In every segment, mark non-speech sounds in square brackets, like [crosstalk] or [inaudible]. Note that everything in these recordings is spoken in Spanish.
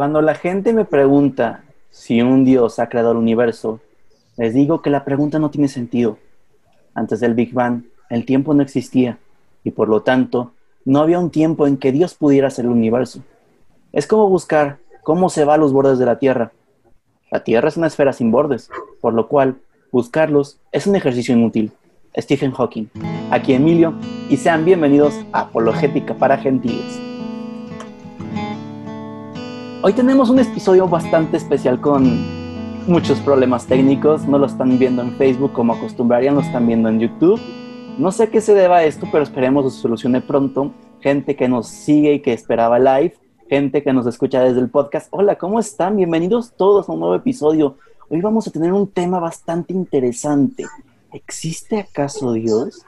Cuando la gente me pregunta si un Dios ha creado el universo, les digo que la pregunta no tiene sentido. Antes del Big Bang, el tiempo no existía y por lo tanto no había un tiempo en que Dios pudiera hacer el universo. Es como buscar cómo se va a los bordes de la Tierra. La Tierra es una esfera sin bordes, por lo cual buscarlos es un ejercicio inútil. Stephen Hawking, aquí Emilio, y sean bienvenidos a Apologética para Gentiles. Hoy tenemos un episodio bastante especial con muchos problemas técnicos, no lo están viendo en Facebook como acostumbrarían, lo están viendo en YouTube. No sé qué se deba a esto, pero esperemos que se solucione pronto. Gente que nos sigue y que esperaba live, gente que nos escucha desde el podcast. Hola, ¿cómo están? Bienvenidos todos a un nuevo episodio. Hoy vamos a tener un tema bastante interesante. ¿Existe acaso Dios?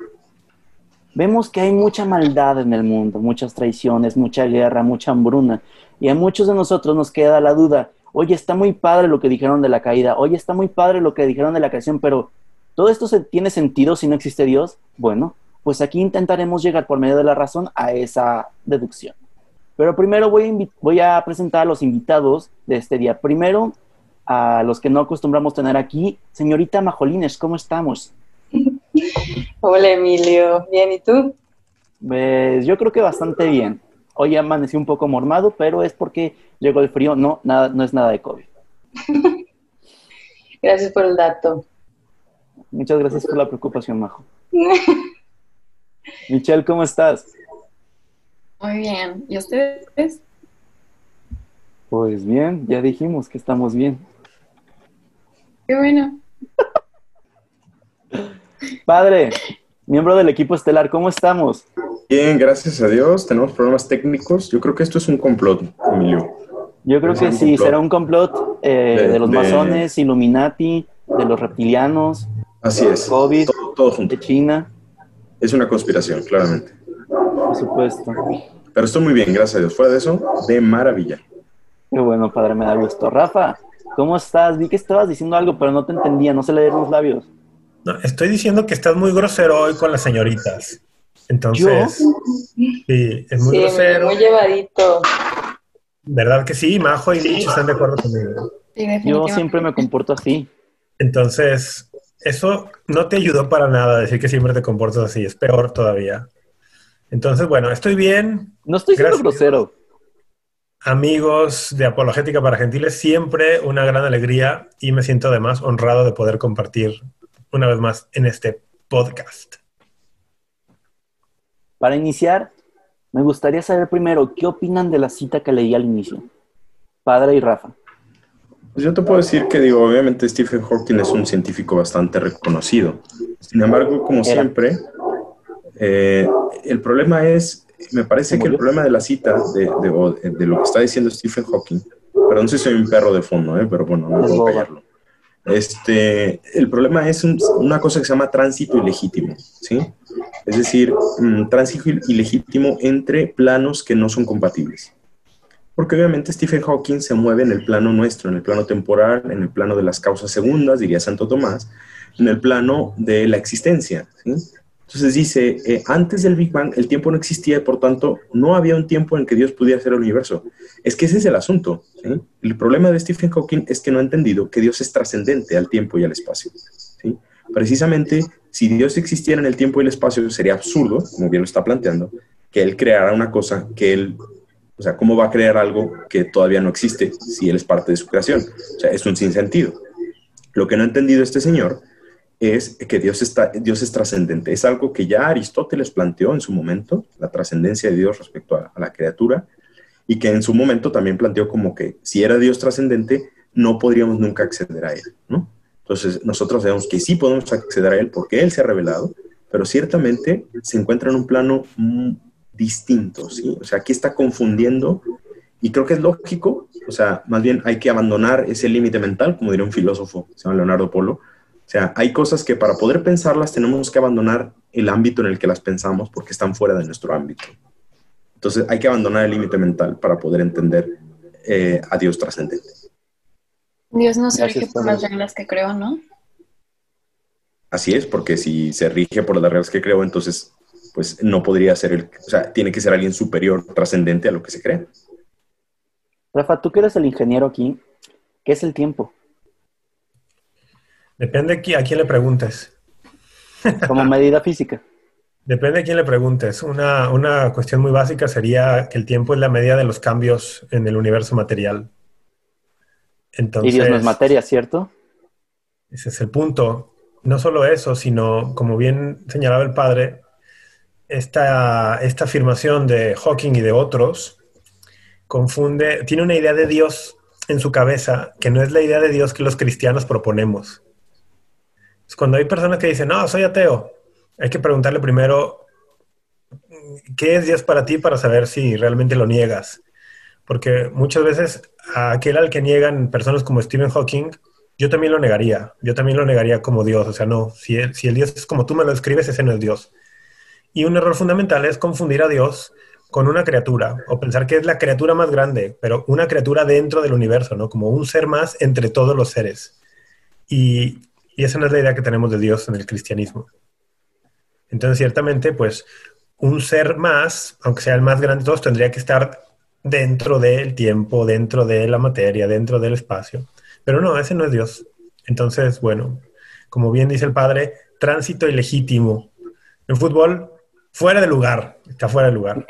Vemos que hay mucha maldad en el mundo, muchas traiciones, mucha guerra, mucha hambruna. Y a muchos de nosotros nos queda la duda, oye, está muy padre lo que dijeron de la caída, oye, está muy padre lo que dijeron de la creación, pero ¿todo esto se, tiene sentido si no existe Dios? Bueno, pues aquí intentaremos llegar por medio de la razón a esa deducción. Pero primero voy a, voy a presentar a los invitados de este día. Primero, a los que no acostumbramos tener aquí. Señorita Majolines, ¿cómo estamos? Hola Emilio, bien, ¿y tú? Pues yo creo que bastante bien. Hoy amanecí un poco mormado, pero es porque llegó el frío, no, nada, no es nada de COVID. [laughs] gracias por el dato. Muchas gracias por la preocupación, Majo. [laughs] Michelle, ¿cómo estás? Muy bien. ¿Y ustedes? Pues bien, ya dijimos que estamos bien. Qué bueno. [laughs] Padre, miembro del equipo estelar, ¿cómo estamos? Bien, gracias a Dios. Tenemos problemas técnicos. Yo creo que esto es un complot, Emilio. Yo creo que sí, será un complot eh, de, los masones, Illuminati, de los reptilianos. Así es. COVID, todo, junto. de China. Es una conspiración, claramente. Por supuesto. Pero estoy muy bien, gracias a Dios. Fuera de eso, de maravilla. Qué bueno, padre, me da gusto. Rafa, ¿cómo estás? Vi que estabas diciendo algo, pero no te entendía, no se leer los labios. No, estoy diciendo que estás muy grosero hoy con las señoritas. Entonces, sí, es muy grosero. Muy llevadito. ¿Verdad que sí? Majo y Lich están de acuerdo conmigo. Yo siempre me comporto así. Entonces, eso no te ayudó para nada decir que siempre te comportas así, es peor todavía. Entonces, bueno, estoy bien. No estoy siendo grosero. Amigos de Apologética para Gentiles, siempre una gran alegría y me siento además honrado de poder compartir una vez más en este podcast. Para iniciar, me gustaría saber primero qué opinan de la cita que leí al inicio. Padre y Rafa. Pues yo te puedo decir que, digo, obviamente Stephen Hawking es un científico bastante reconocido. Sin embargo, como siempre, eh, el problema es me parece que el problema de la cita, de, de, lo que está diciendo Stephen Hawking, perdón si soy un perro de fondo, ¿eh? pero bueno, no puedo callarlo. Este, el problema es una cosa que se llama tránsito ilegítimo, ¿sí? Es decir, mm, tránsito ilegítimo entre planos que no son compatibles. Porque obviamente Stephen Hawking se mueve en el plano nuestro, en el plano temporal, en el plano de las causas segundas, diría Santo Tomás, en el plano de la existencia, ¿sí? Entonces dice, eh, antes del Big Bang el tiempo no existía y por tanto no había un tiempo en que Dios pudiera hacer el universo. Es que ese es el asunto. El problema de Stephen Hawking es que no ha entendido que Dios es trascendente al tiempo y al espacio. Precisamente, si Dios existiera en el tiempo y el espacio, sería absurdo, como bien lo está planteando, que Él creara una cosa que Él, o sea, ¿cómo va a crear algo que todavía no existe si Él es parte de su creación? O sea, es un sinsentido. Lo que no ha entendido este señor es que Dios, está, Dios es trascendente. Es algo que ya Aristóteles planteó en su momento, la trascendencia de Dios respecto a, la criatura, y que en su momento también planteó como que si era Dios trascendente, no podríamos nunca acceder a Él, ¿no? Entonces, nosotros sabemos que sí podemos acceder a Él porque Él se ha revelado, pero ciertamente se encuentra en un plano distinto, ¿sí? O sea, aquí está confundiendo, y creo que es lógico, o sea, más bien hay que abandonar ese límite mental, como diría un filósofo, se llama Leonardo Polo, sea, hay cosas que para poder pensarlas tenemos que abandonar el ámbito en el que las pensamos porque están fuera de nuestro ámbito. Entonces hay que abandonar el límite mental para poder entender eh, a Dios trascendente. Dios no se rige por las reglas que creo, ¿no? Así es, porque si se rige por las reglas que creo, entonces pues no podría ser el, o sea, tiene que ser alguien superior, trascendente a lo que se cree. Rafa, tú que eres el ingeniero aquí, ¿qué es el tiempo? Depende a quién le preguntes. [laughs] Como medida física. Depende a quién le preguntes. Una, una, cuestión muy básica sería que el tiempo es la medida de los cambios en el universo material. Entonces, y Dios no es materia, ¿cierto? Ese es el punto. No solo eso, sino, como bien señalaba el padre, esta, esta afirmación de Hawking y de otros confunde, tiene una idea de Dios en su cabeza que no es la idea de Dios que los cristianos proponemos. Cuando hay personas que dicen, no, soy ateo, hay que preguntarle primero, ¿qué es Dios para ti para saber si realmente lo niegas? Porque muchas veces a aquel al que niegan personas como Stephen Hawking, yo también lo negaría, yo también lo negaría como Dios, o sea, no, si el, si el Dios es como tú me lo escribes, ese no es Dios. Y un error fundamental es confundir a Dios con una criatura o pensar que es la criatura más grande, pero una criatura dentro del universo, ¿no? Como un ser más entre todos los seres. Y, y esa no es la idea que tenemos de Dios en el cristianismo. Entonces, ciertamente, pues un ser más, aunque sea el más grande de todos, tendría que estar dentro del tiempo, dentro de la materia, dentro del espacio. Pero no, ese no es Dios. Entonces, bueno, como bien dice el padre, tránsito ilegítimo. En fútbol, fuera de lugar, está fuera de lugar.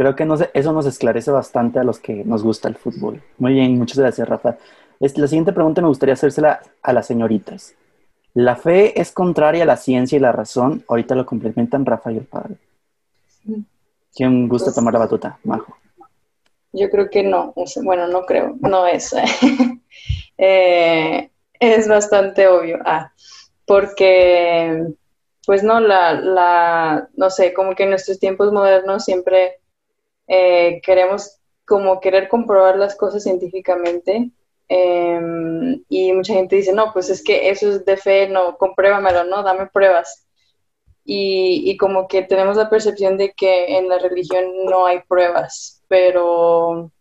Creo que eso nos esclarece bastante a los que nos gusta el fútbol. Muy bien, muchas gracias, Rafa. La siguiente pregunta me gustaría hacérsela a las señoritas. ¿La fe es contraria a la ciencia y la razón? Ahorita lo complementan Rafa y el padre. ¿Quién gusta pues tomar la batuta? Majo. Yo creo que no. Bueno, no creo. No es. [laughs] Eh, es bastante obvio. Ah, porque, pues no, la, la, no sé, como que en nuestros tiempos modernos siempre eh, queremos como querer comprobar las cosas científicamente Em, y mucha gente dice, no, pues es que eso es de fe, no, compruébamelo, ¿no? Dame pruebas. Y, y, como que tenemos la percepción de que en la religión no hay pruebas, pero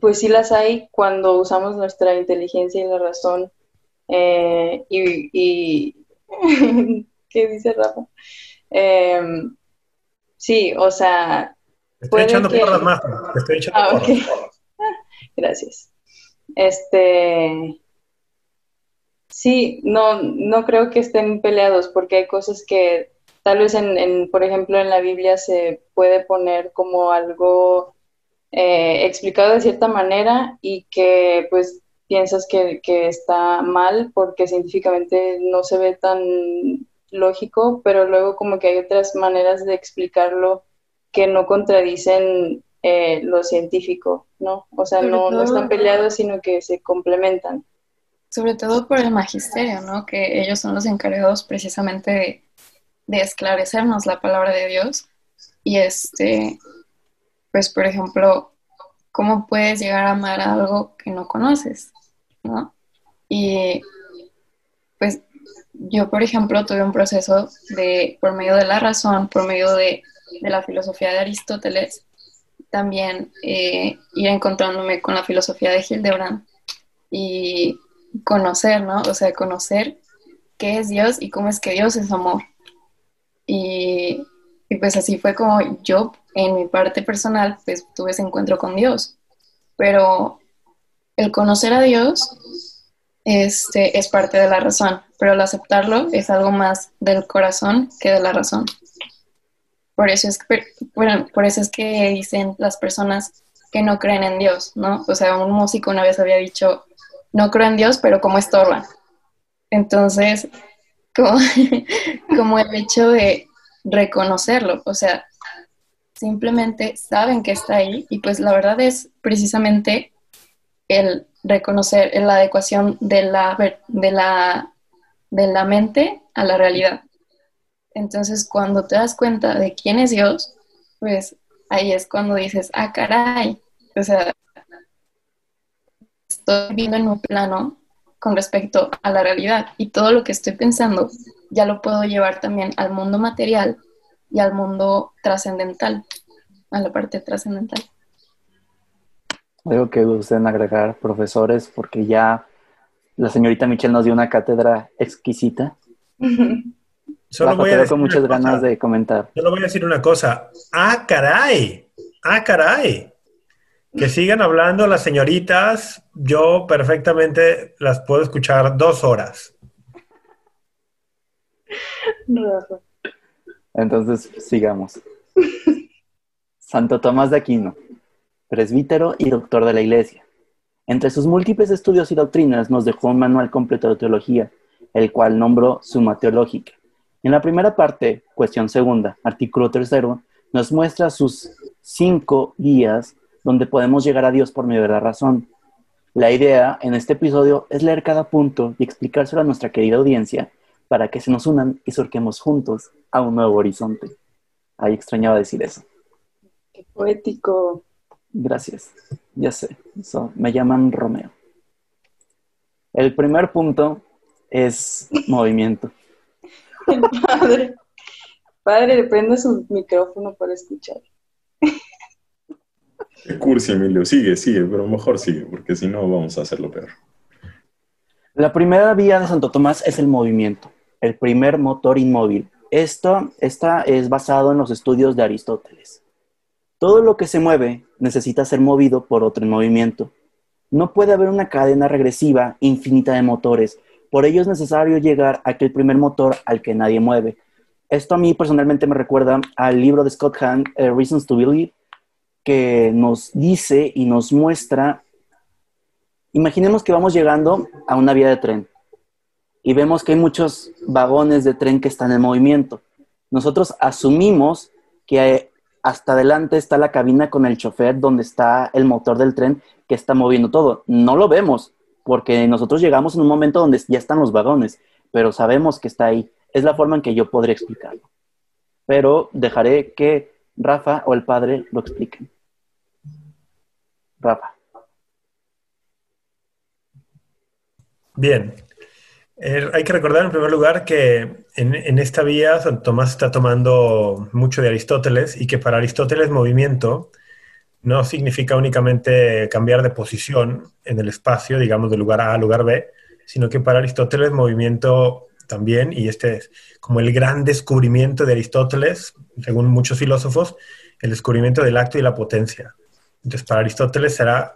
pues sí las hay cuando usamos nuestra inteligencia y la razón. Eh, y, y [laughs] ¿qué dice Rafa? Em, sí, o sea... Estoy echando porras más, estoy echando ah, [laughs] Gracias. Este, sí, no, no creo que estén peleados porque hay cosas que tal vez en, por ejemplo, en la Biblia se puede poner como algo eh, explicado de cierta manera y que pues piensas que, que, está mal porque científicamente no se ve tan lógico, pero luego como que hay otras maneras de explicarlo que no contradicen eh, lo científico, ¿no? O sea, no, no, están peleados, sino que se complementan. Sobre todo por el magisterio, ¿no? Que ellos son los encargados precisamente de, de esclarecernos la palabra de Dios. Y este, pues por ejemplo, ¿cómo puedes llegar a amar algo que no conoces? ¿No? Y pues yo, por ejemplo, tuve un proceso de, por medio de la razón, por medio de, de la filosofía de Aristóteles, también eh, ir encontrándome con la filosofía de Hildebrand y conocer, ¿no? O sea, conocer qué es Dios y cómo es que Dios es amor. Y, y, pues así fue como yo, en mi parte personal, pues tuve ese encuentro con Dios. Pero el conocer a Dios este, es parte de la razón, pero el aceptarlo es algo más del corazón que de la razón. Por eso es que, bueno, por eso es que dicen las personas que no creen en Dios, ¿no? O sea, un músico una vez había dicho, no creo en Dios, pero como estorban. Entonces, como, [laughs] como el hecho de reconocerlo, o sea, simplemente saben que está ahí y pues la verdad es precisamente el reconocer la adecuación de la, de la, de la mente a la realidad. Entonces, cuando te das cuenta de quién es Dios, pues ahí es cuando dices, ah, caray, o sea, estoy viendo en un plano con respecto a la realidad y todo lo que estoy pensando ya lo puedo llevar también al mundo material y al mundo trascendental, a la parte trascendental. Algo que gusten agregar, profesores, porque ya la señorita Michelle nos dio una cátedra exquisita. [laughs] Solo voy a con muchas ganas de comentar. Solo voy a decir una cosa. ¡Ah, caray! ¡Ah, caray! Que sigan hablando las señoritas. Yo perfectamente las puedo escuchar dos horas. Entonces, sigamos. Santo Tomás de Aquino, presbítero y doctor de la Iglesia. Entre sus múltiples estudios y doctrinas nos dejó un manual completo de teología, el cual nombró Suma Teológica. En la primera parte, cuestión segunda, artículo tercero, nos muestra sus cinco guías donde podemos llegar a Dios por medio de la razón. La idea en este episodio es leer cada punto y explicárselo a nuestra querida audiencia para que se nos unan y surquemos juntos a un nuevo horizonte. Ahí extrañaba decir eso. Qué poético. Gracias. Ya sé. me llaman Romeo. El primer punto es movimiento. El [laughs] padre. Padre, le prende su micrófono para escuchar. Qué cursi, Emilio. Sigue, sigue, pero mejor sigue, porque si no vamos a hacerlo peor. La primera vía de Santo Tomás es el movimiento, el primer motor inmóvil. Esto, esta es basado en los estudios de Aristóteles. Todo lo que se mueve necesita ser movido por otro en movimiento. No puede haber una cadena regresiva infinita de motores. Por ello es necesario llegar a aquel primer motor al que nadie mueve. Esto a mí personalmente me recuerda al libro de Scott Hahn, eh, Reasons to Believe, que nos dice y nos muestra, imaginemos que vamos llegando a una vía de tren y vemos que hay muchos vagones de tren que están en movimiento. Nosotros asumimos que hasta adelante está la cabina con el chofer donde está el motor del tren que está moviendo todo. No lo vemos porque nosotros llegamos en un momento donde ya están los vagones, pero sabemos que está ahí. Es la forma en que yo podría explicarlo. Pero dejaré que Rafa o el padre lo expliquen. Rafa. Bien. Eh, hay que recordar en primer lugar que en, esta vía San Tomás está tomando mucho de Aristóteles y que para Aristóteles movimiento no significa únicamente cambiar de posición en el espacio, digamos, de lugar A a lugar B, sino que para Aristóteles movimiento también, y este es como el gran descubrimiento de Aristóteles, según muchos filósofos, el descubrimiento del acto y la potencia. Entonces, para Aristóteles será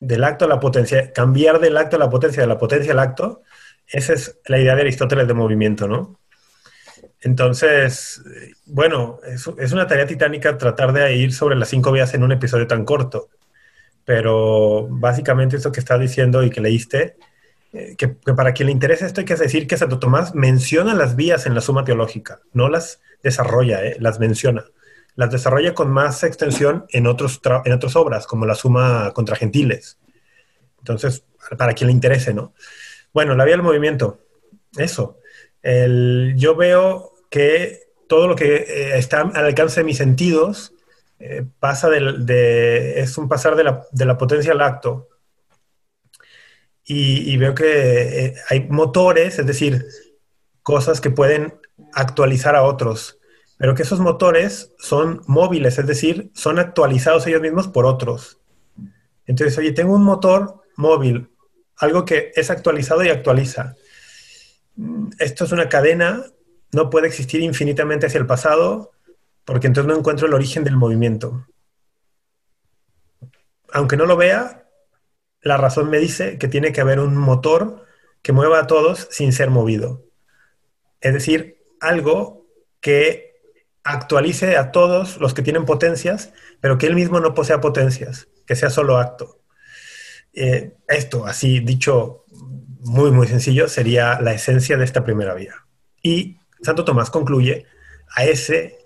del acto a la potencia, cambiar del acto a la potencia, de la potencia al acto, esa es la idea de Aristóteles de movimiento, ¿no? Entonces, bueno, es, una tarea titánica tratar de ir sobre las cinco vías en un episodio tan corto, pero básicamente eso que estás diciendo y que leíste, eh, que, para quien le interese esto hay que decir que Santo Tomás menciona las vías en la suma teológica, no las desarrolla, eh, las menciona. Las desarrolla con más extensión en, otros en otras obras, como la suma contra gentiles. Entonces, para quien le interese, ¿no? Bueno, la vía del movimiento, eso. Yo veo que todo lo que eh, está al alcance de mis sentidos eh, pasa de, es un pasar de la, potencia al acto. Y, veo que eh, hay motores, es decir, cosas que pueden actualizar a otros, pero que esos motores son móviles, es decir, son actualizados ellos mismos por otros. Entonces, oye, tengo un motor móvil, algo que es actualizado y actualiza. Esto es una cadena, no puede existir infinitamente hacia el pasado, porque entonces no encuentro el origen del movimiento. Aunque no lo vea, la razón me dice que tiene que haber un motor que mueva a todos sin ser movido. Es decir, algo que actualice a todos los que tienen potencias, pero que él mismo no posea potencias, que sea solo acto. Eh, esto, así dicho muy, muy sencillo, sería la esencia de esta primera vía. Y Santo Tomás concluye a ese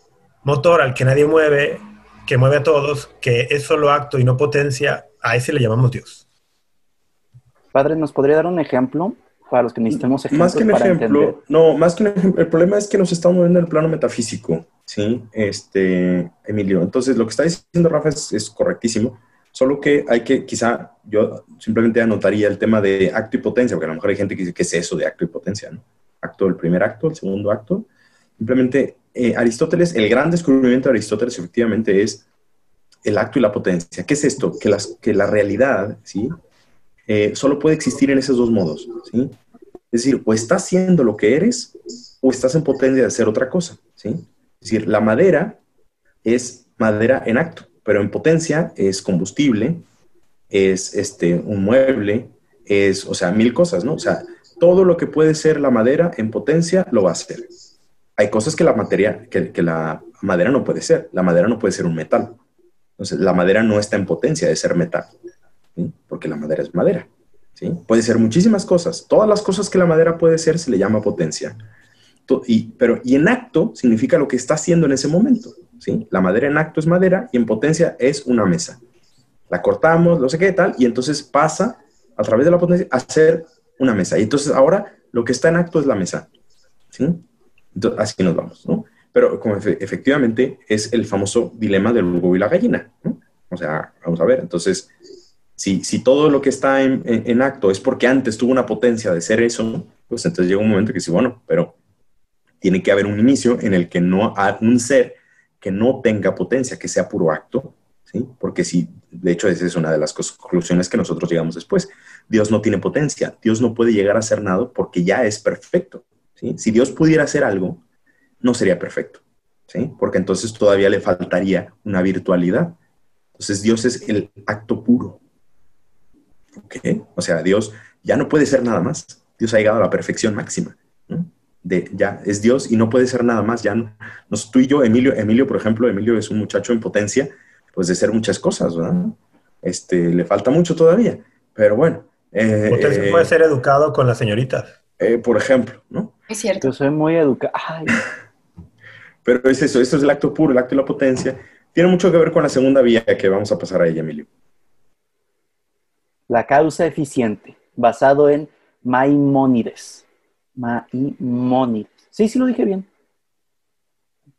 motor al que nadie mueve, que mueve a todos, que es solo acto y no potencia, a ese le llamamos Dios. Padre, ¿nos podría dar un ejemplo para los que necesitemos ejemplos Más que un ejemplo, no, más que un ejemplo, el problema es que nos estamos moviendo en el plano metafísico, ¿sí? Este, Emilio. Entonces, lo que está diciendo Rafa es correctísimo Solo que hay que, quizá, yo simplemente anotaría el tema de acto y potencia, porque a lo mejor hay gente que dice, ¿qué es eso de acto y potencia? ¿no? Acto, el primer acto, el segundo acto. Simplemente, eh, Aristóteles, el gran descubrimiento de Aristóteles efectivamente es el acto y la potencia. ¿Qué es esto? Que, las, que la realidad, ¿sí? Eh, solo puede existir en esos dos modos, ¿sí? Es decir, o estás siendo lo que eres o estás en potencia de hacer otra cosa, ¿sí? Es decir, la madera es madera en acto, pero en potencia es combustible, es este, un mueble, es, o sea, mil cosas, ¿no? O sea, todo lo que puede ser la madera en potencia lo va a hacer. Hay cosas que la materia, que, que la madera no puede ser. La madera no puede ser un metal. Entonces, la madera no está en potencia de ser metal, porque la madera es madera. ¿sí? Puede ser muchísimas cosas. Todas las cosas que la madera puede ser se le llama potencia. Y, pero, y en acto significa lo que está haciendo en ese momento. ¿sí? La madera en acto es madera y en potencia es una mesa. La cortamos, no sé qué tal, y entonces pasa a través de la potencia a ser una mesa. Y entonces ahora lo que está en acto es la mesa. ¿sí? Entonces, así nos vamos, ¿no? Pero como efectivamente es el famoso dilema del huevo y la gallina. O sea, vamos a ver, entonces, si, si todo lo que está en, en, acto es porque antes tuvo una potencia de ser eso, pues entonces llega un momento que sí, bueno, pero tiene que haber un inicio en el que no hay un ser que no tenga potencia, que sea puro acto, ¿sí? Porque si, de hecho, esa es una de las conclusiones que nosotros llegamos después. Dios no tiene potencia, Dios no puede llegar a ser nada porque ya es perfecto, ¿sí? Si Dios pudiera hacer algo, no sería perfecto, ¿sí? Porque entonces todavía le faltaría una virtualidad. Entonces Dios es el acto puro. ¿Ok? O sea, Dios ya no puede ser nada más. Dios ha llegado a la perfección máxima. De, ya es Dios y no puede ser nada más. Ya no, tú y yo, Emilio, Emilio, por ejemplo, Emilio es un muchacho en potencia, pues de ser muchas cosas, ¿verdad? Este, le falta mucho todavía, pero bueno. Eh, Usted puede ser educado con la señorita. Eh, por ejemplo, ¿no? Es cierto. Yo soy muy educado. [laughs] Pero es eso, esto es el acto puro, el acto de la potencia. Tiene mucho que ver con la segunda vía que vamos a pasar a ella, Emilio. La causa eficiente, basado en Maimónides. Maimónides. Sí, sí lo dije bien.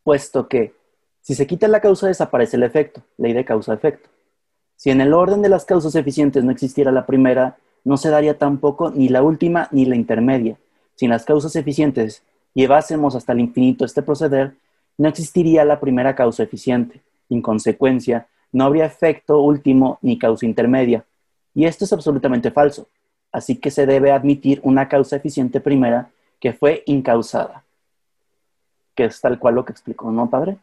Puesto que si se quita la causa desaparece el efecto, ley de causa-efecto. Si en el orden de las causas eficientes no existiera la primera, no se daría tampoco ni la última ni la intermedia. Si las causas eficientes llevásemos hasta el infinito este proceder, no existiría la primera causa eficiente. En consecuencia, no habría efecto último ni causa intermedia. Y esto es absolutamente falso. Así que se debe admitir una causa eficiente primera que fue incausada. Que es tal cual lo que explicó, ¿no, padre?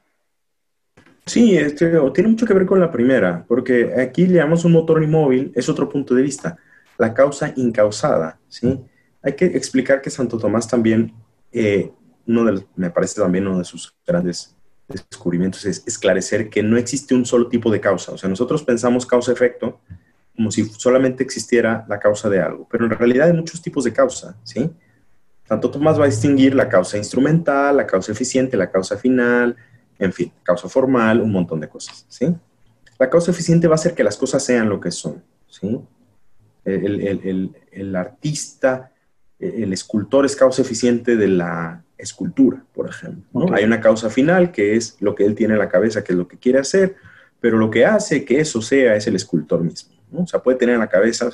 Sí, este, tiene mucho que ver con la primera, porque aquí le llamamos un motor inmóvil, es otro punto de vista, la causa incausada, ¿sí? Hay que explicar que Santo Tomás también eh, uno de me parece también uno de sus grandes descubrimientos es esclarecer que no existe un solo tipo de causa. O sea, nosotros pensamos causa-efecto como si solamente existiera la causa de algo, pero en realidad hay muchos tipos de causa, ¿sí? Santo Tomás va a distinguir la causa instrumental, la causa eficiente, la causa final, en fin, causa formal, un montón de cosas, ¿sí? La causa eficiente va a hacer que las cosas sean lo que son, ¿sí? El, el, el artista el escultor es causa eficiente de la escultura, por ejemplo. Hay una causa final que es lo que él tiene en la cabeza, que es lo que quiere hacer, pero lo que hace que eso sea es el escultor mismo. O sea, puede tener en la cabeza,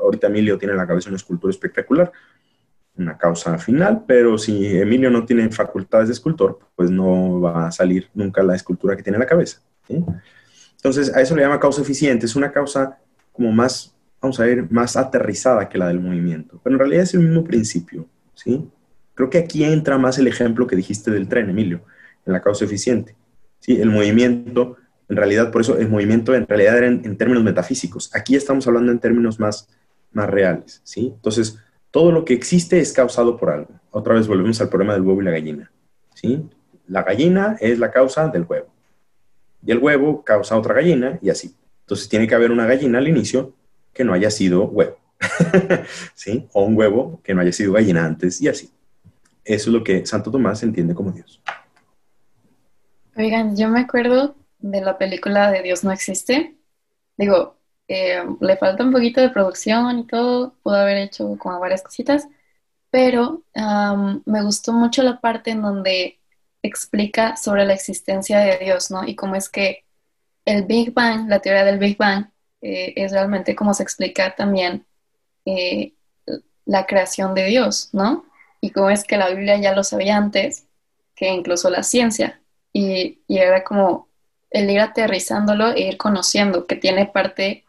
ahorita Emilio tiene en la cabeza una escultura espectacular, una causa final, pero si Emilio no tiene facultades de escultor, pues no va a salir nunca la escultura que tiene en la cabeza. Entonces, a eso le llama causa eficiente, es una causa como más vamos a ver, más aterrizada que la del movimiento. Pero en realidad es el mismo principio, ¿sí? Creo que aquí entra más el ejemplo que dijiste del tren, Emilio, en la causa eficiente. ¿sí? El movimiento, en realidad, por eso el movimiento en realidad era en, términos metafísicos. Aquí estamos hablando en términos más, más reales, ¿sí? Entonces, todo lo que existe es causado por algo. Otra vez volvemos al problema del huevo y la gallina, ¿sí? La gallina es la causa del huevo. Y el huevo causa otra gallina y así. Entonces tiene que haber una gallina al inicio que no haya sido huevo, [laughs] ¿sí? O un huevo que no haya sido gallina antes y así. Eso es lo que Santo Tomás entiende como Dios. Oigan, yo me acuerdo de la película de Dios no existe. Digo, eh, le falta un poquito de producción y todo, pudo haber hecho como varias cositas, pero me gustó mucho la parte en donde explica sobre la existencia de Dios, ¿no? Y cómo es que el Big Bang, la teoría del Big Bang, eh, es realmente como se explica también eh, la creación de Dios, ¿no? Y cómo es que la Biblia ya lo sabía antes que incluso la ciencia. Y, y era como el ir aterrizándolo e ir conociendo, que tiene parte,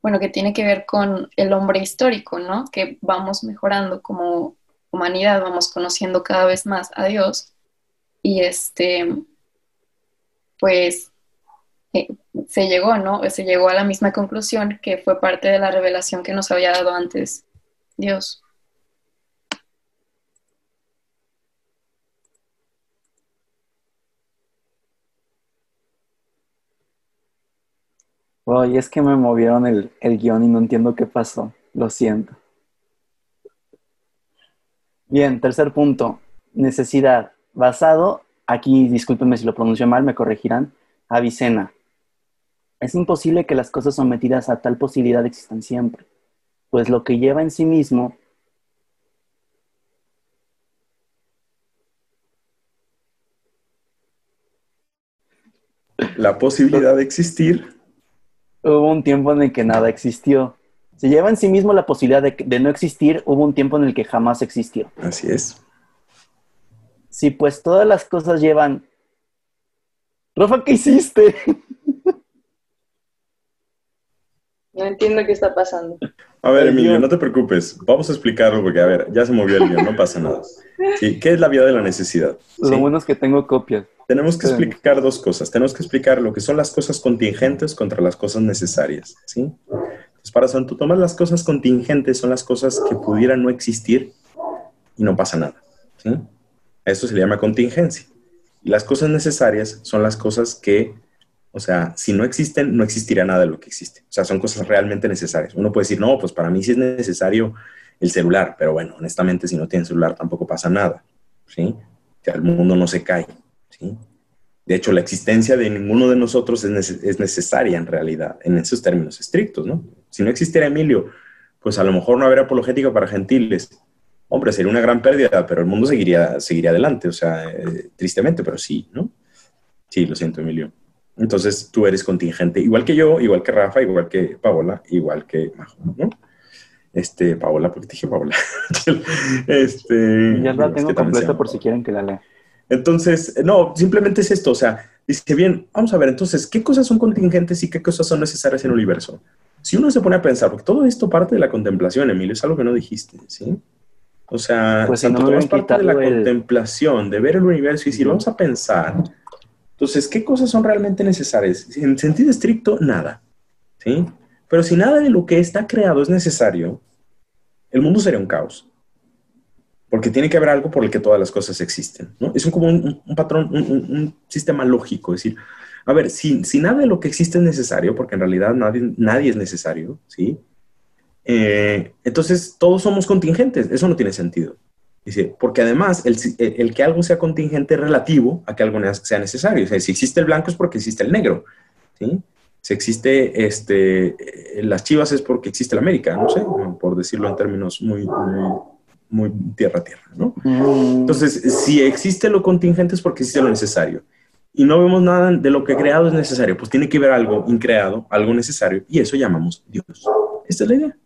bueno, que tiene que ver con el hombre histórico, ¿no? Que vamos mejorando como humanidad, vamos conociendo cada vez más a Dios. Y este, pues eh, se llegó, ¿no? Se llegó a la misma conclusión que fue parte de la revelación que nos había dado antes Dios. Oye, es que me movieron el, el guion y no entiendo qué pasó. Lo siento. Bien, tercer punto. Necesidad. Basado, aquí discúlpenme si lo pronuncio mal, me corregirán. Avicena. Es imposible que las cosas sometidas a tal posibilidad existan siempre, pues lo que lleva en sí mismo la posibilidad de existir. Hubo un tiempo en el que nada existió. Se lleva en sí mismo la posibilidad de, de, no existir, hubo un tiempo en el que jamás existió. Así es. Sí, pues todas las cosas llevan... Rafa, ¿qué hiciste? [laughs] No entiendo qué está pasando. A ver, Emilio, no te preocupes. Vamos a explicarlo porque, a ver, ya se movió el guion, no pasa nada. ¿Sí? ¿Qué es la vida de la necesidad? Lo ¿Sí? bueno es que tengo copias. Tenemos que explicar dos cosas. Tenemos que explicar lo que son las cosas contingentes contra las cosas necesarias, ¿sí? Entonces, para eso, tú tomas las cosas contingentes, son las cosas que pudieran no existir y no pasa nada, ¿sí? A eso se le llama contingencia. Y las cosas necesarias son las cosas que, o sea, si no existen, no existirá nada de lo que existe. O sea, son cosas realmente necesarias. Uno puede decir, no, pues para mí sí es necesario el celular, pero bueno, honestamente, si no tienes celular tampoco pasa nada, ¿sí? O sea, el mundo no se cae. ¿Sí? De hecho, la existencia de ninguno de nosotros es, neces es, necesaria en realidad, en esos términos estrictos, ¿no? Si no existiera Emilio, pues a lo mejor no habría apologética para gentiles. Hombre, sería una gran pérdida, pero el mundo seguiría, seguiría adelante, o sea, eh, tristemente, pero sí, ¿no? Sí, lo siento, Emilio. Entonces, tú eres contingente, igual que yo, igual que Rafa, igual que Paola, igual que Majo, ¿no? Este, Paola, porque te dije Paola. [laughs] este, ya la tengo completa por si quieren que la lea. Entonces, no, simplemente es esto, o sea, dice, bien, vamos a ver, entonces, ¿qué cosas son contingentes y qué cosas son necesarias en el universo? Si uno se pone a pensar, porque todo esto parte de la contemplación, Emilio, es algo que no dijiste, ¿sí? O sea, pues tanto si no es parte de la el... contemplación, de ver el universo y decir, vamos a pensar, entonces, ¿qué cosas son realmente necesarias? En sentido estricto, nada, ¿sí? Pero si nada de lo que está creado es necesario, el mundo sería un caos porque tiene que haber algo por el que todas las cosas existen. ¿no? Es un, como un, patrón, un, sistema lógico. Es decir, a ver, si, si, nada de lo que existe es necesario, porque en realidad nadie, nadie es necesario, ¿sí? Eh, entonces todos somos contingentes. Eso no tiene sentido. Dice, porque además el, el, que algo sea contingente es relativo a que algo sea necesario. O sea, si existe el blanco es porque existe el negro. ¿sí? Si existe este, las chivas es porque existe la América, no sé, por decirlo en términos muy muy tierra a tierra, ¿no? Mm. Entonces, si existe lo contingente es porque existe lo necesario. Y no vemos nada de lo que creado es necesario, pues tiene que haber algo increado, algo necesario, y eso llamamos Dios. Esta es la idea.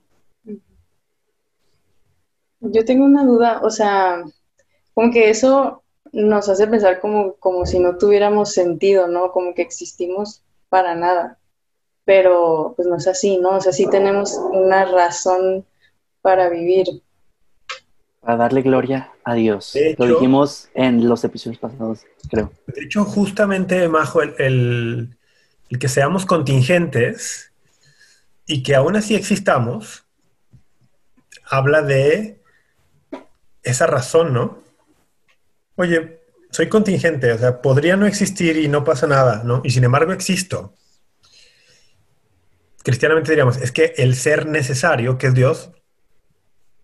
Yo tengo una duda, o sea, como que eso nos hace pensar como, como si no tuviéramos sentido, ¿no? Como que existimos para nada. Pero pues no es así, ¿no? O sea, sí tenemos una razón para vivir para darle gloria a Dios. Hecho, Lo dijimos en los episodios pasados, creo. De hecho, justamente, Majo, el, el, el, que seamos contingentes y que aún así existamos, habla de esa razón, ¿no? Oye, soy contingente, o sea, podría no existir y no pasa nada, ¿no? Y sin embargo existo. Cristianamente diríamos, es que el ser necesario, que es Dios,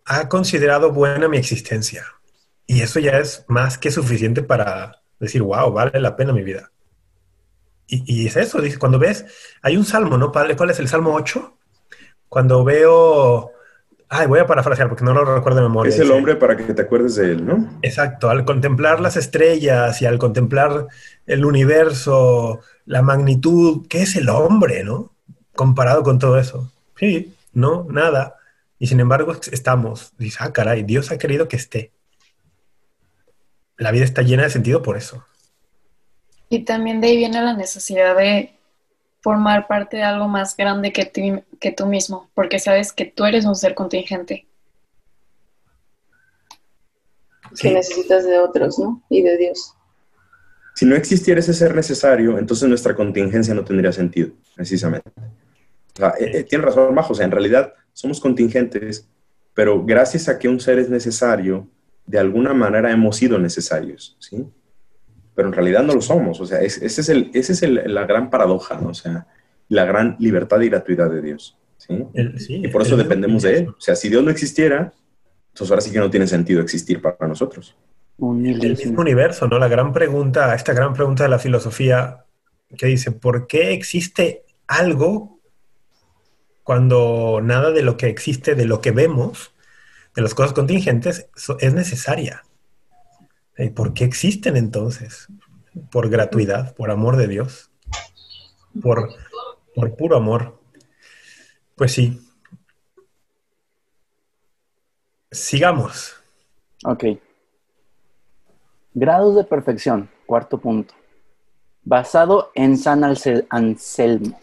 ha considerado buena mi existencia. Y eso ya es más que suficiente para decir, wow, vale la pena mi vida. Y, y es eso, dice, cuando ves, hay un salmo, ¿no, padre? ¿Cuál es el salmo 8? Cuando veo, ay, voy a parafrasear porque no lo recuerdo de memoria. Es el hombre para que te acuerdes de él, ¿no? Exacto, al contemplar las estrellas y al contemplar el universo, la magnitud, ¿qué es el hombre, no? Comparado con todo eso. Sí, no, nada. Y sin embargo estamos, dice, ah, caray, Dios ha querido que esté. La vida está llena de sentido por eso. Y también de ahí viene la necesidad de formar parte de algo más grande que, ti, que tú mismo, porque sabes que tú eres un ser contingente. Que necesitas de otros, ¿no? Y de Dios. Si no existiera ese ser necesario, entonces nuestra contingencia no tendría sentido, precisamente. O sea, eh, eh, tiene razón Majo, o sea, en realidad somos contingentes, pero gracias a que un ser es necesario, de alguna manera hemos sido necesarios, ¿sí? Pero en realidad no lo somos, o sea, esa es, el, ese es la gran paradoja, ¿no? o sea, la gran libertad y gratuidad de Dios, ¿sí? y por eso dependemos de Él. O sea, si Dios no existiera, entonces ahora sí que no tiene sentido existir para nosotros. El mismo universo, ¿no? La gran pregunta, esta gran pregunta de la filosofía que dice, ¿por qué existe algo cuando nada de lo que existe, de lo que vemos, de las cosas contingentes, es necesaria? ¿Y por qué existen entonces? Por gratuidad, por amor de Dios, por, por puro amor. Pues sí. Sigamos. Ok. Grados de perfección, cuarto punto. Basado en San Anselmo.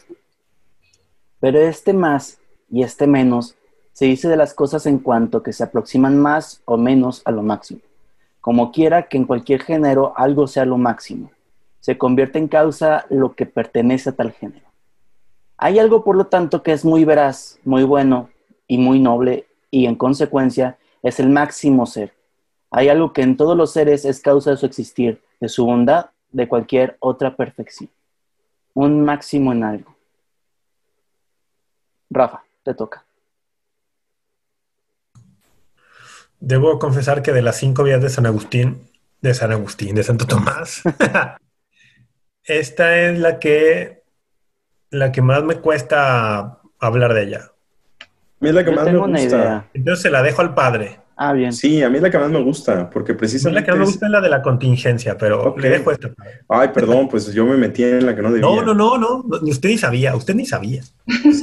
Pero este más y este menos se dice de las cosas en cuanto que se aproximan más o menos a lo máximo. Como quiera que en cualquier género algo sea lo máximo, se convierte en causa lo que pertenece a tal género. Hay algo, por lo tanto, que es muy veraz, muy bueno y muy noble, y en consecuencia es el máximo ser, hay algo que en todos los seres es causa de su existir, de su bondad, de cualquier otra perfección. Un máximo en algo. Rafa, te toca. Debo confesar que de las cinco vías de San Agustín, de San Agustín, de Santo Tomás, [laughs] esta es la que, la que más me cuesta hablar de ella. Es la que más me gusta. Entonces la dejo al padre. Ah, bien. Sí, a mí es la que más me gusta, porque precisamente. la que más me gusta es la de la contingencia, pero le dejo esta. Ay, perdón, pues yo me metí en la que no debía. No, no, no, no, ni usted ni sabía, usted ni sabía.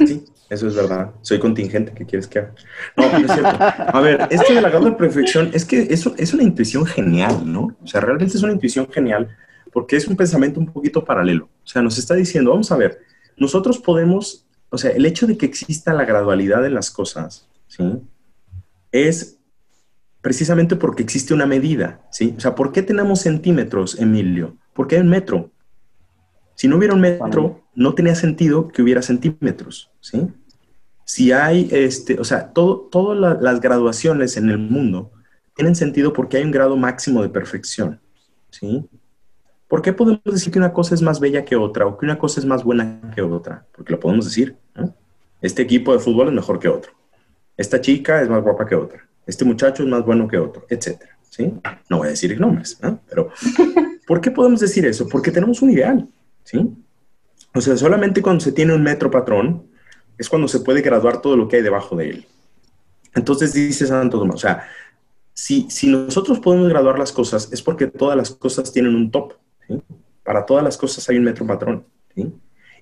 Sí, eso es verdad. Soy contingente, ¿qué quieres que haga? No, no es cierto. A ver, esto de la grado de perfección es que eso es una intuición genial, ¿no? O sea, realmente es una intuición genial porque es un pensamiento un poquito paralelo. O sea, nos está diciendo, vamos a ver, nosotros podemos, o sea, el hecho de que exista la gradualidad de las cosas, ¿sí? Es precisamente porque existe una medida, ¿sí? O sea, ¿por qué tenemos centímetros, Emilio? Porque hay un metro. Si no hubiera un metro, no tenía sentido que hubiera centímetros, ¿sí? Si hay, este, o sea, todo, todas las graduaciones en el mundo tienen sentido porque hay un grado máximo de perfección, ¿sí? ¿Por qué podemos decir que una cosa es más bella que otra o que una cosa es más buena que otra? Porque lo podemos decir, Este equipo de fútbol es mejor que otro. Esta chica es más guapa que otra este muchacho es más bueno que otro, etcétera. ¿sí? No voy a decir nombres, ¿no? pero [laughs] ¿por qué podemos decir eso? Porque tenemos un ideal. ¿sí? O sea, solamente cuando se tiene un metro patrón es cuando se puede graduar todo lo que hay debajo de él. Entonces dice Santo Tomás, o sea, si, si nosotros podemos graduar las cosas es porque todas las cosas tienen un top. ¿sí? Para todas las cosas hay un metro patrón. ¿sí?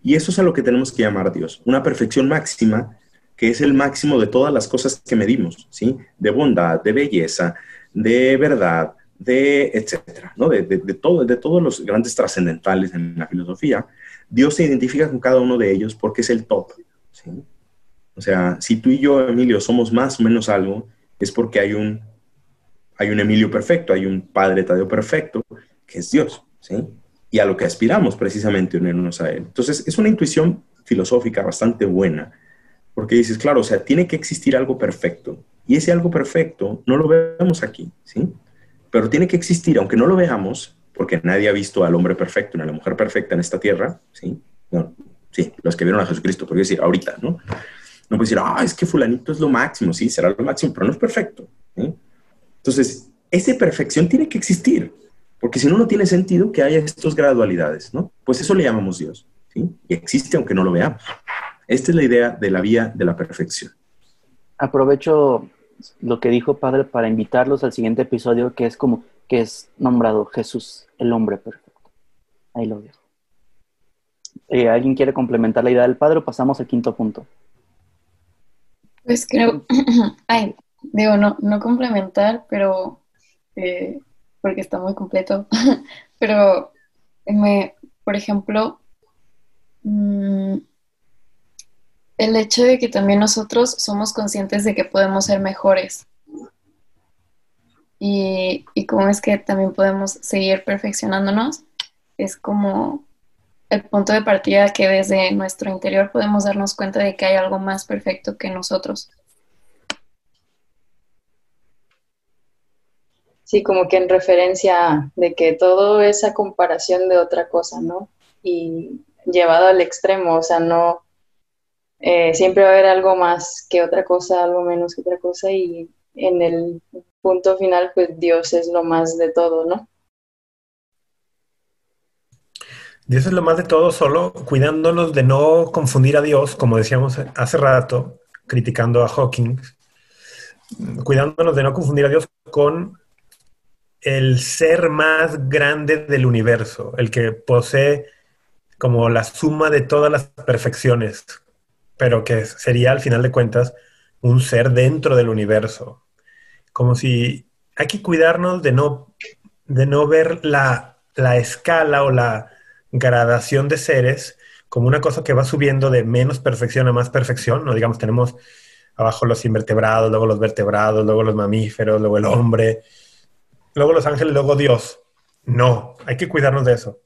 Y eso es a lo que tenemos que llamar Dios, una perfección máxima que es el máximo de todas las cosas que medimos, ¿sí? De bondad, de belleza, de verdad, de etcétera, ¿no? De, de, todo, de todos los grandes trascendentales en la filosofía, Dios se identifica con cada uno de ellos porque es el top, ¿sí? O sea, si tú y yo, Emilio, somos más o menos algo, es porque hay un, hay un Emilio perfecto, hay un Padre Tadeo perfecto, que es Dios, ¿sí? Y a lo que aspiramos precisamente unirnos a Él. Entonces, es una intuición filosófica bastante buena porque dices, claro, o sea, tiene que existir algo perfecto. Y ese algo perfecto no lo vemos aquí, ¿sí? Pero tiene que existir, aunque no lo veamos, porque nadie ha visto al hombre perfecto ni a la mujer perfecta en esta tierra, ¿sí? No, sí, los que vieron a Jesucristo, podría decir, ahorita, ¿no? No puede decir, ah, es que fulanito es lo máximo, sí, será lo máximo, pero no es perfecto. ¿sí? Entonces, esa perfección tiene que existir, porque si no, no tiene sentido que haya estas gradualidades, ¿no? Pues eso le llamamos Dios, ¿sí? Y existe aunque no lo veamos. Esta es la idea de la vía de la perfección. Aprovecho lo que dijo Padre para invitarlos al siguiente episodio que es como que es nombrado Jesús, el hombre perfecto. Ahí lo dejo. Eh, ¿Alguien quiere complementar la idea del Padre o pasamos al quinto punto? Pues creo, [clears throat] ay, digo, no, no complementar, pero eh, porque está muy completo, [laughs] pero me, por ejemplo, mmm, el hecho de que también nosotros somos conscientes de que podemos ser mejores y, cómo es que también podemos seguir perfeccionándonos es como el punto de partida que desde nuestro interior podemos darnos cuenta de que hay algo más perfecto que nosotros. Sí, como que en referencia de que todo es a comparación de otra cosa, ¿no? Y llevado al extremo, o sea, no, eh, siempre va a haber algo más que otra cosa, algo menos que otra cosa, y en el punto final, pues Dios es lo más de todo, ¿no? Dios es lo más de todo, solo cuidándonos de no confundir a Dios, como decíamos hace rato, criticando a Hawking, cuidándonos de no confundir a Dios con el ser más grande del universo, el que posee como la suma de todas las perfecciones, pero que sería al final de cuentas un ser dentro del universo. Como si hay que cuidarnos de no, de no ver la, la escala o la gradación de seres como una cosa que va subiendo de menos perfección a más perfección, ¿no? Digamos, tenemos abajo los invertebrados, luego los vertebrados, luego los mamíferos, luego el hombre, luego los ángeles, luego Dios. No, hay que cuidarnos de eso,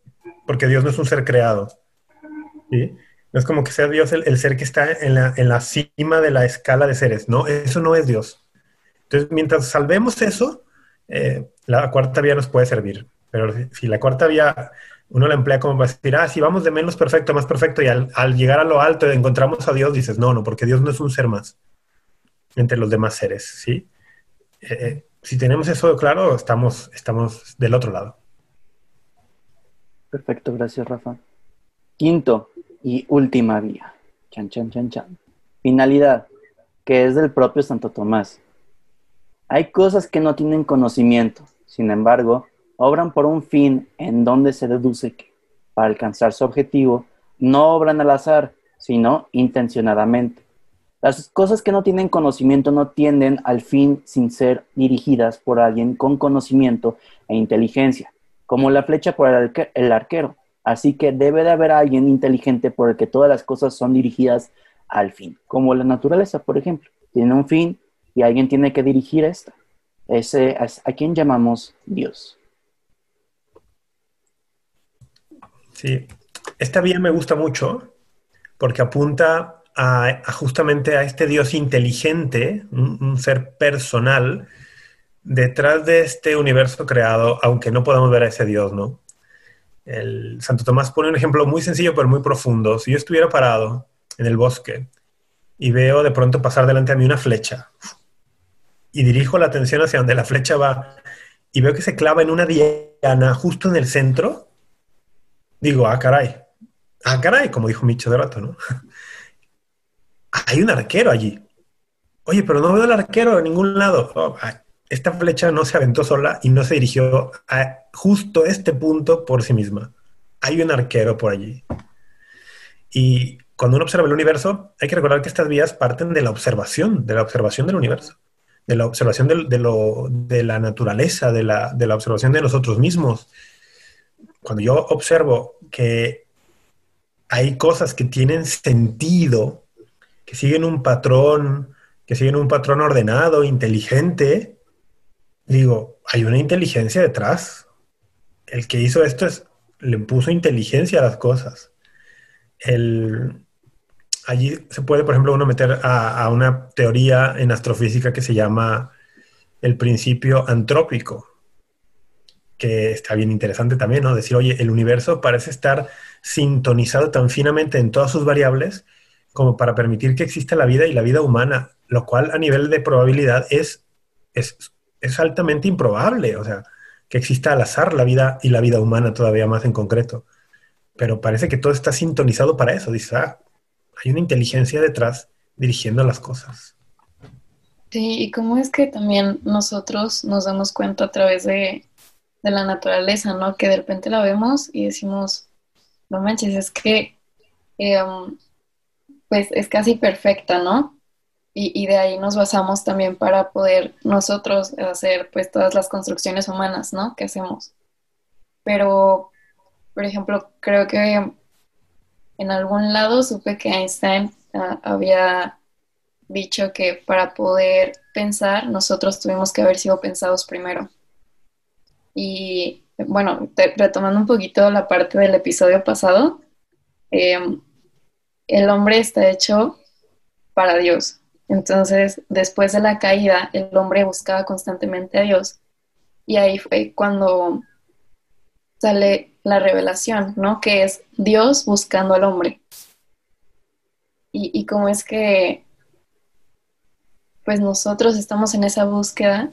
porque Dios no es un ser creado. ¿sí? No es como que sea Dios el, ser que está en la, en la, cima de la escala de seres. No, eso no es Dios. Entonces, mientras salvemos eso, eh, la cuarta vía nos puede servir. Pero si la cuarta vía uno la emplea como para decir, ah, si vamos de menos perfecto a más perfecto y al, llegar a lo alto encontramos a Dios, dices, no, no, porque Dios no es un ser más entre los demás seres, ¿sí? Eh, eh, si tenemos eso claro, estamos, estamos del otro lado. Perfecto, gracias Rafa. Quinto y última vía. Chan, chan, chan, chan. Finalidad, que es del propio Santo Tomás. Hay cosas que no tienen conocimiento, sin embargo, obran por un fin en donde se deduce que, para alcanzar su objetivo, no obran al azar, sino intencionadamente. Las cosas que no tienen conocimiento no tienden al fin sin ser dirigidas por alguien con conocimiento e inteligencia, como la flecha por el, arquero. Así que debe de haber alguien inteligente por el que todas las cosas son dirigidas al fin, como la naturaleza, por ejemplo. Tiene un fin y alguien tiene que dirigir esta. Ese es a quien llamamos Dios. Sí, esta vía me gusta mucho porque apunta a, justamente a este Dios inteligente, un, ser personal, detrás de este universo creado, aunque no podamos ver a ese Dios, ¿no? El Santo Tomás pone un ejemplo muy sencillo pero muy profundo. Si yo estuviera parado en el bosque y veo de pronto pasar delante de mí una flecha y dirijo la atención hacia donde la flecha va y veo que se clava en una diana justo en el centro, digo, ah, caray, ah, caray, como dijo Micho de rato, ¿no? [laughs] hay un arquero allí. Oye, pero no veo al arquero en ningún lado. Oh, esta flecha no se aventó sola y no se dirigió a justo este punto por sí misma. Hay un arquero por allí. Y cuando uno observa el universo, hay que recordar que estas vías parten de la observación, de la observación del universo, de la observación de, la naturaleza, de la, de la observación de nosotros mismos. Cuando yo observo que hay cosas que tienen sentido que siguen un patrón, que siguen un patrón ordenado, inteligente, digo, hay una inteligencia detrás. El que hizo esto es, le puso inteligencia a las cosas. allí se puede, por ejemplo, uno meter a, una teoría en astrofísica que se llama el principio antrópico, que está bien interesante también, ¿no? Decir, oye, el universo parece estar sintonizado tan finamente en todas sus variables como para permitir que exista la vida y la vida humana, lo cual a nivel de probabilidad es, altamente improbable, o sea, que exista al azar la vida y la vida humana todavía más en concreto. Pero parece que todo está sintonizado para eso, dice, ah, hay una inteligencia detrás dirigiendo las cosas. Sí, y cómo es que también nosotros nos damos cuenta a través de, la naturaleza, ¿no? Que de repente la vemos y decimos, no manches, es que em, pues es casi perfecta, ¿no? Y, de ahí nos basamos también para poder nosotros hacer pues todas las construcciones humanas, ¿no? Que hacemos. Pero, por ejemplo, creo que en algún lado supe que Einstein ah, había dicho que para poder pensar nosotros tuvimos que haber sido pensados primero. Y bueno, retomando un poquito la parte del episodio pasado, em, el hombre está hecho para Dios. Entonces, después de la caída, el hombre buscaba constantemente a Dios. Y ahí fue cuando sale la revelación, ¿no? Que es Dios buscando al hombre. Y, y cómo es que, pues nosotros estamos en esa búsqueda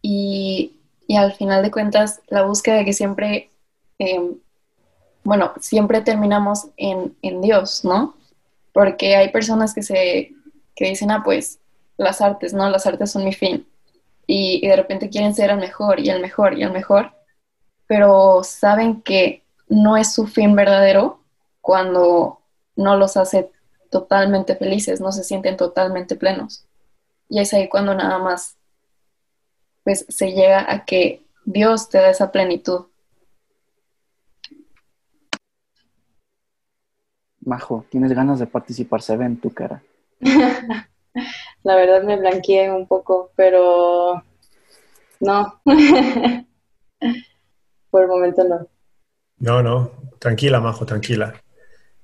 y, al final de cuentas, la búsqueda que siempre, em, bueno, siempre terminamos en, en, Dios, ¿no? Porque hay personas que se, que dicen, ah, pues las artes, ¿no? Las artes son mi fin. Y, de repente quieren ser el mejor y el mejor y el mejor pero saben que no es su fin verdadero cuando no los hace totalmente felices, no se sienten totalmente plenos. Y es ahí cuando nada más pues se llega a que Dios te da esa plenitud. Majo, tienes ganas de participar, se ve en tu cara. [laughs] La verdad me blanqueé un poco, pero no. [laughs] por el momento no. No, no, tranquila, Majo, tranquila.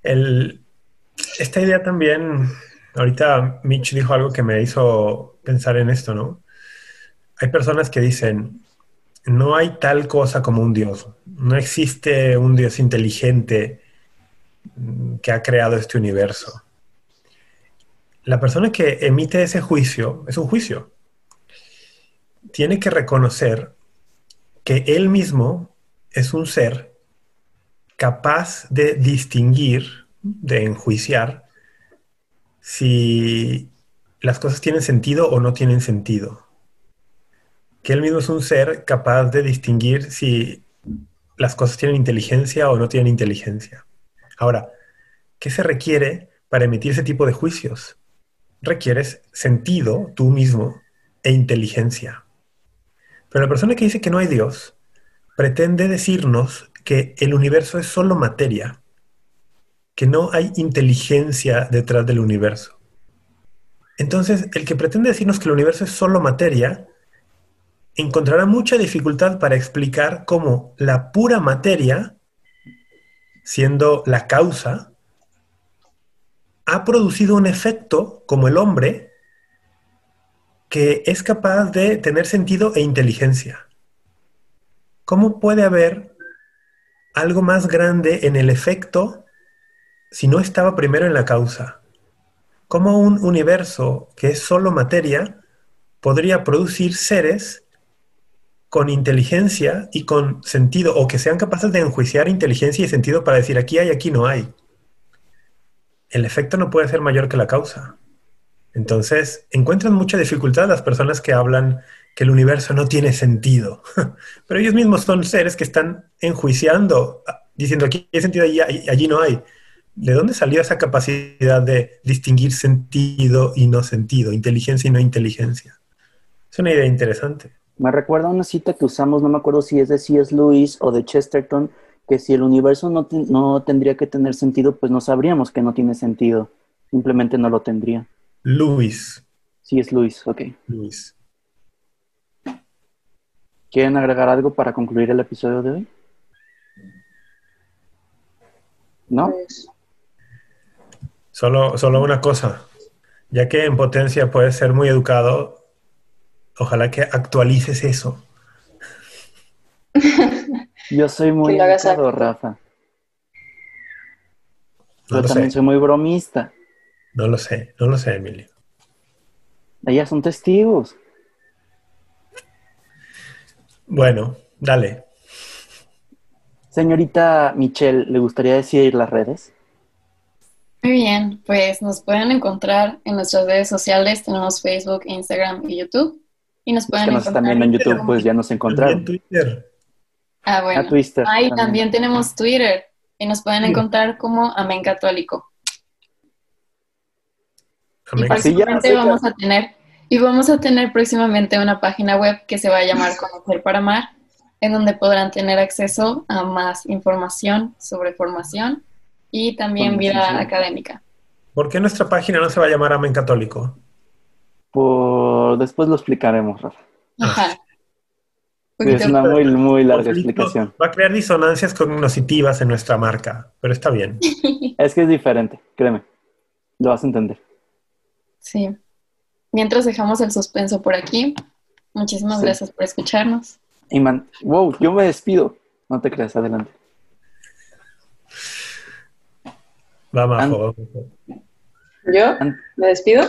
esta idea también, ahorita Mitch dijo algo que me hizo pensar en esto, ¿no? Hay personas que dicen, no hay tal cosa como un Dios, no existe un Dios inteligente que ha creado este universo. La persona que emite ese juicio es un juicio. Tiene que reconocer que él mismo es un ser capaz de distinguir, de enjuiciar, si las cosas tienen sentido o no tienen sentido. Que él mismo es un ser capaz de distinguir si las cosas tienen inteligencia o no tienen inteligencia. Ahora, ¿qué se requiere para emitir ese tipo de juicios? Requieres sentido tú mismo e inteligencia. Pero la persona que dice que no hay Dios pretende decirnos que el universo es solo materia, que no hay inteligencia detrás del universo. Entonces, el que pretende decirnos que el universo es solo materia, encontrará mucha dificultad para explicar cómo la pura materia, siendo la causa, ha producido un efecto como el hombre que es capaz de tener sentido e inteligencia. ¿Cómo puede haber algo más grande en el efecto si no estaba primero en la causa? ¿Cómo un universo que es solo materia podría producir seres con inteligencia y con sentido, o que sean capaces de enjuiciar inteligencia y sentido para decir aquí hay, aquí no hay? El efecto no puede ser mayor que la causa. Entonces, encuentran mucha dificultad las personas que hablan que el universo no tiene sentido. [laughs] Pero ellos mismos son seres que están enjuiciando, diciendo aquí hay sentido, allí, allí no hay. ¿De dónde salió esa capacidad de distinguir sentido y no sentido, inteligencia y no inteligencia? Es una idea interesante. Me recuerda una cita que usamos, no me acuerdo si es de C.S. Lewis o de Chesterton, que si el universo no, no tendría que tener sentido, pues no sabríamos que no tiene sentido. Simplemente no lo tendría. Luis. Sí, es Luis, ok. Luis. ¿Quieren agregar algo para concluir el episodio de hoy? ¿No? Pues, solo, solo una cosa. Ya que en potencia puedes ser muy educado, ojalá que actualices eso. [laughs] Yo soy muy educado, Rafa. Yo también soy muy bromista. No lo sé, no lo sé, Emilio. Ellas son testigos. Bueno, dale. Señorita Michelle, ¿le gustaría decir las redes? Muy bien, pues nos pueden encontrar en nuestras redes sociales, tenemos Facebook, Instagram y YouTube. Y nos pueden encontrar también en YouTube, pues ya nos encontraron. Twitter. Ah, bueno. Twitter, Ahí también. tenemos Twitter y nos pueden encontrar como Amén Católico. Amén. Y próximamente vamos a tener y vamos a tener próximamente una página web que se va a llamar [laughs] Conocer para Amar, en donde podrán tener acceso a más información sobre formación y también vida académica. ¿Por qué nuestra página no se va a llamar Amén Católico? Por... Después lo explicaremos, Rafa. Ajá. Es una muy, muy larga explicación. Va a crear disonancias cognitivas en nuestra marca, pero está bien. [laughs] es que es diferente, créeme. Lo vas a entender. Sí. Mientras dejamos el suspenso por aquí, muchísimas gracias por escucharnos. Y man, wow, yo me despido. No te creas, adelante. Vamos. ¿Yo? ¿Me despido?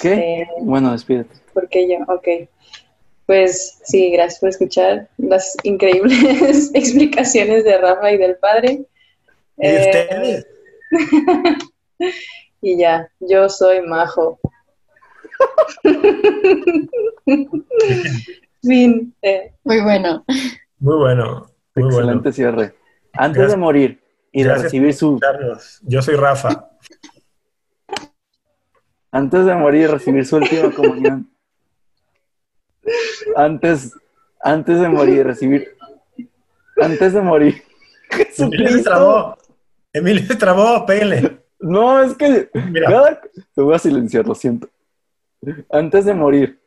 ¿Qué? Eh, bueno, despídete. ¿Por qué yo? Ok. Pues sí, gracias por escuchar las increíbles [laughs] explicaciones de Rafa y del padre. ¿Y eh, [laughs] y ya, yo soy Majo. [laughs] fin. Eh. Muy bueno. Muy bueno. Muy Excelente cierre. Antes de morir y de recibir su... Yo soy Rafa. Antes de morir y recibir su última comunión. Antes, antes de morir recibir... Antes de morir. Emilio se trabó. Emilio se trabó, pégale. No, es que... Mira. Te voy a silenciar, lo siento. Antes de morir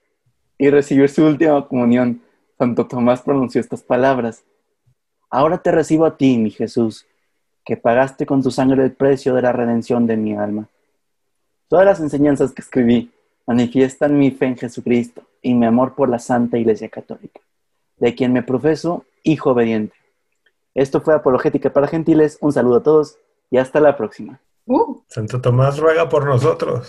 y recibir su última comunión, Santo Tomás pronunció estas palabras. Ahora te recibo a ti, mi Jesús, que pagaste con tu sangre el precio de la redención de mi alma. Todas las enseñanzas que escribí manifiestan mi fe en Jesucristo y mi amor por la Santa Iglesia Católica, de quien me profeso hijo obediente. Esto fue Apologética para Gentiles. Un saludo a todos y hasta la próxima. Uh. Santo Tomás ruega por nosotros.